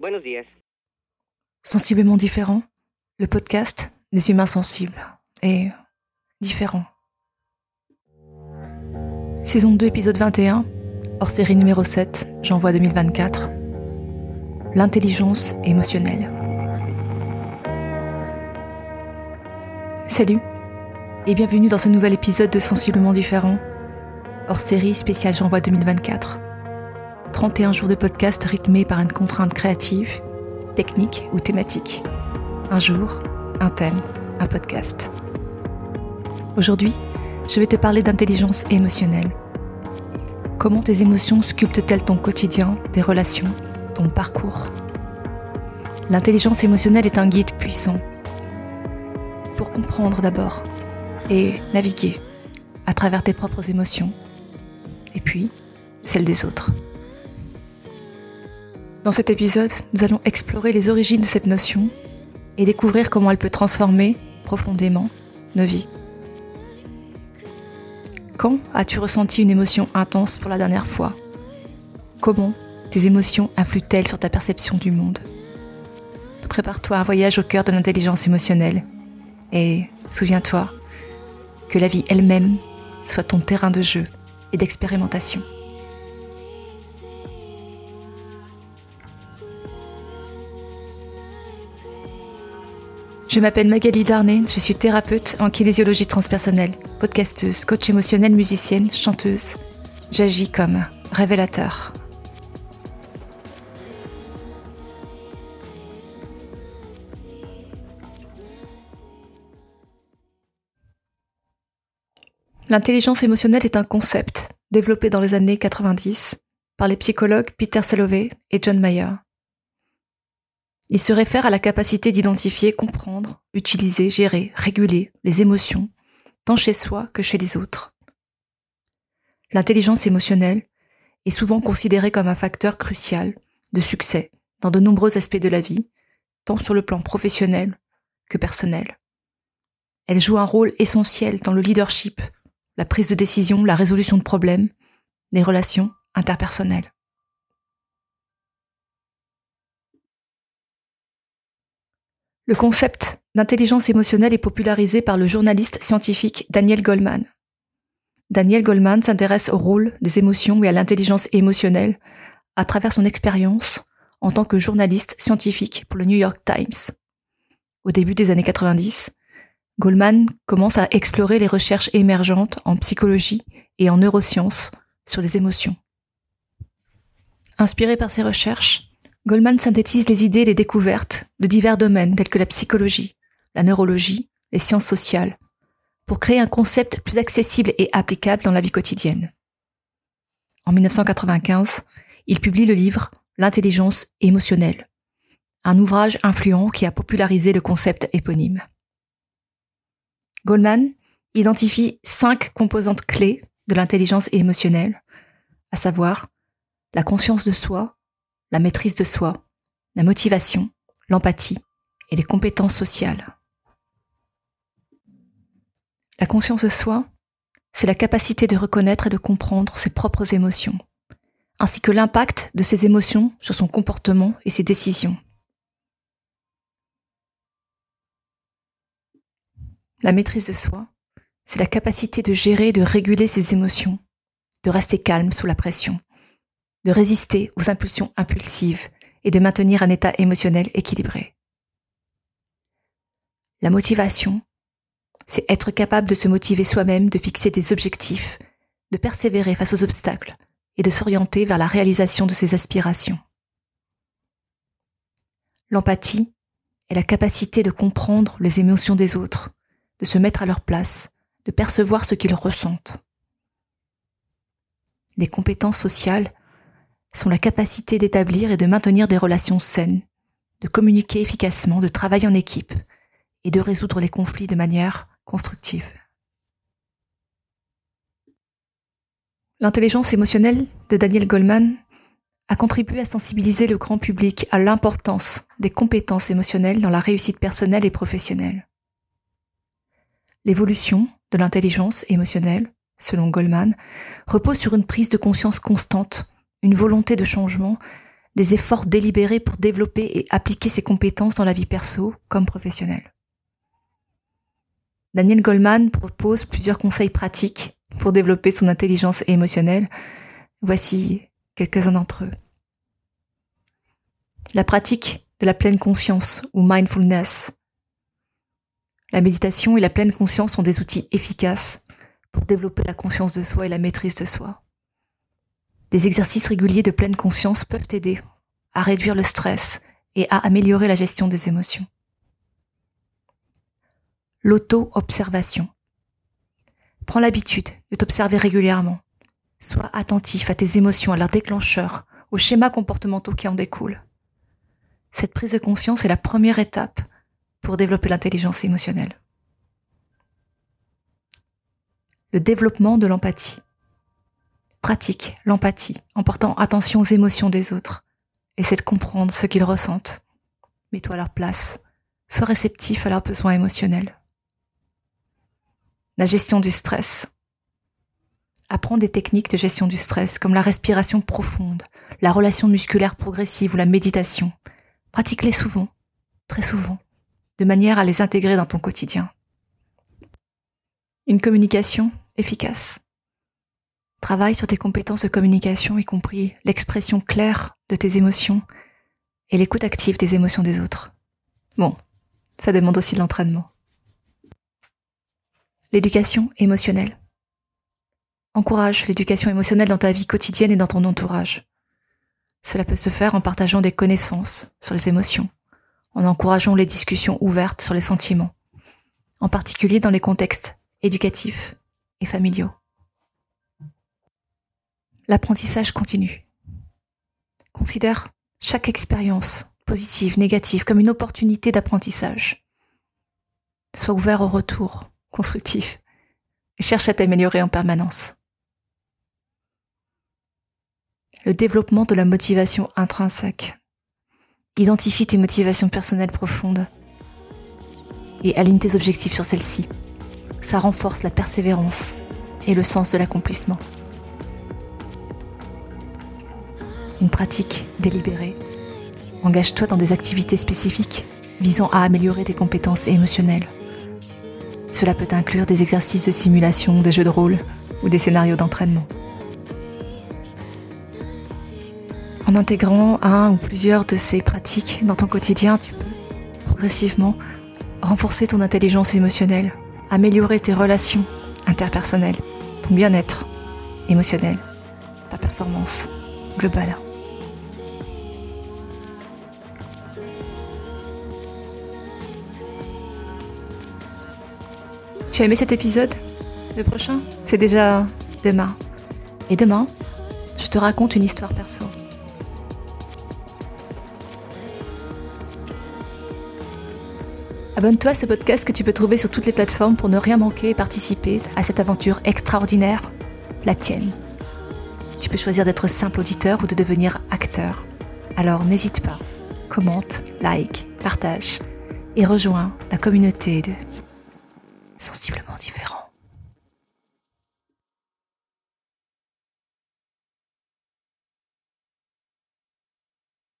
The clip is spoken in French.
Buenos días. Sensiblement différent, le podcast des humains sensibles et différent. Saison 2, épisode 21, hors série numéro 7, j'envoie 2024. L'intelligence émotionnelle. Salut et bienvenue dans ce nouvel épisode de Sensiblement différent, hors série spéciale j'envoie 2024. 31 jours de podcast rythmés par une contrainte créative, technique ou thématique. Un jour, un thème, un podcast. Aujourd'hui, je vais te parler d'intelligence émotionnelle. Comment tes émotions sculptent-elles ton quotidien, tes relations, ton parcours? L'intelligence émotionnelle est un guide puissant. Pour comprendre d'abord et naviguer à travers tes propres émotions et puis celles des autres. Dans cet épisode, nous allons explorer les origines de cette notion et découvrir comment elle peut transformer profondément nos vies. Quand as-tu ressenti une émotion intense pour la dernière fois? Comment tes émotions influent-elles sur ta perception du monde? Prépare-toi à un voyage au cœur de l'intelligence émotionnelle et souviens-toi que la vie elle-même soit ton terrain de jeu et d'expérimentation. Je m'appelle Magali Darnay, je suis thérapeute en kinésiologie transpersonnelle, podcasteuse, coach émotionnelle, musicienne, chanteuse. J'agis comme révélateur. L'intelligence émotionnelle est un concept développé dans les années 90 par les psychologues Peter Salovey et John Mayer. Il se réfère à la capacité d'identifier, comprendre, utiliser, gérer, réguler les émotions, tant chez soi que chez les autres. L'intelligence émotionnelle est souvent considérée comme un facteur crucial de succès dans de nombreux aspects de la vie, tant sur le plan professionnel que personnel. Elle joue un rôle essentiel dans le leadership, la prise de décision, la résolution de problèmes, les relations interpersonnelles. Le concept d'intelligence émotionnelle est popularisé par le journaliste scientifique Daniel Goleman. Daniel Goleman s'intéresse au rôle des émotions et à l'intelligence émotionnelle à travers son expérience en tant que journaliste scientifique pour le New York Times. Au début des années 90, Goleman commence à explorer les recherches émergentes en psychologie et en neurosciences sur les émotions. Inspiré par ces recherches, Goldman synthétise les idées et les découvertes de divers domaines tels que la psychologie, la neurologie, les sciences sociales, pour créer un concept plus accessible et applicable dans la vie quotidienne. En 1995, il publie le livre L'intelligence émotionnelle, un ouvrage influent qui a popularisé le concept éponyme. Goldman identifie cinq composantes clés de l'intelligence émotionnelle, à savoir la conscience de soi, la maîtrise de soi, la motivation, l'empathie et les compétences sociales. La conscience de soi, c'est la capacité de reconnaître et de comprendre ses propres émotions, ainsi que l'impact de ces émotions sur son comportement et ses décisions. La maîtrise de soi, c'est la capacité de gérer et de réguler ses émotions, de rester calme sous la pression, de résister aux impulsions impulsives et de maintenir un état émotionnel équilibré. La motivation, c'est être capable de se motiver soi-même, de fixer des objectifs, de persévérer face aux obstacles et de s'orienter vers la réalisation de ses aspirations. L'empathie est la capacité de comprendre les émotions des autres, de se mettre à leur place, de percevoir ce qu'ils ressentent. Les compétences sociales sont la capacité d'établir et de maintenir des relations saines, de communiquer efficacement, de travailler en équipe et de résoudre les conflits de manière constructive. L'intelligence émotionnelle de Daniel Goleman a contribué à sensibiliser le grand public à l'importance des compétences émotionnelles dans la réussite personnelle et professionnelle. L'évolution de l'intelligence émotionnelle, selon Goleman, repose sur une prise de conscience constante une volonté de changement, des efforts délibérés pour développer et appliquer ses compétences dans la vie perso comme professionnelle. Daniel Goldman propose plusieurs conseils pratiques pour développer son intelligence émotionnelle. Voici quelques-uns d'entre eux. La pratique de la pleine conscience ou mindfulness. La méditation et la pleine conscience sont des outils efficaces pour développer la conscience de soi et la maîtrise de soi. Des exercices réguliers de pleine conscience peuvent aider à réduire le stress et à améliorer la gestion des émotions. L'auto-observation. Prends l'habitude de t'observer régulièrement. Sois attentif à tes émotions, à leurs déclencheurs, aux schémas comportementaux qui en découlent. Cette prise de conscience est la première étape pour développer l'intelligence émotionnelle. Le développement de l'empathie. Pratique l'empathie en portant attention aux émotions des autres. Essaie de comprendre ce qu'ils ressentent. Mets-toi à leur place. Sois réceptif à leurs besoins émotionnels. La gestion du stress. Apprends des techniques de gestion du stress comme la respiration profonde, la relation musculaire progressive ou la méditation. Pratique-les souvent, très souvent, de manière à les intégrer dans ton quotidien. Une communication efficace. Travaille sur tes compétences de communication, y compris l'expression claire de tes émotions et l'écoute active des émotions des autres. Bon, ça demande aussi de l'entraînement. L'éducation émotionnelle. Encourage l'éducation émotionnelle dans ta vie quotidienne et dans ton entourage. Cela peut se faire en partageant des connaissances sur les émotions, en encourageant les discussions ouvertes sur les sentiments, en particulier dans les contextes éducatifs et familiaux. L'apprentissage continue. Considère chaque expérience, positive, négative, comme une opportunité d'apprentissage. Sois ouvert au retour, constructif, et cherche à t'améliorer en permanence. Le développement de la motivation intrinsèque. Identifie tes motivations personnelles profondes et aligne tes objectifs sur celles-ci. Ça renforce la persévérance et le sens de l'accomplissement. Une pratique délibérée. Engage-toi dans des activités spécifiques visant à améliorer tes compétences émotionnelles. Cela peut inclure des exercices de simulation, des jeux de rôle ou des scénarios d'entraînement. En intégrant un ou plusieurs de ces pratiques dans ton quotidien, tu peux progressivement renforcer ton intelligence émotionnelle, améliorer tes relations interpersonnelles, ton bien-être émotionnel, ta performance globale. Tu as aimé cet épisode? Le prochain, c'est déjà demain. Et demain, je te raconte une histoire perso. Abonne-toi à ce podcast que tu peux trouver sur toutes les plateformes pour ne rien manquer et participer à cette aventure extraordinaire, la tienne. Tu peux choisir d'être simple auditeur ou de devenir acteur. Alors n'hésite pas, commente, like, partage et rejoins la communauté de sensiblement différent.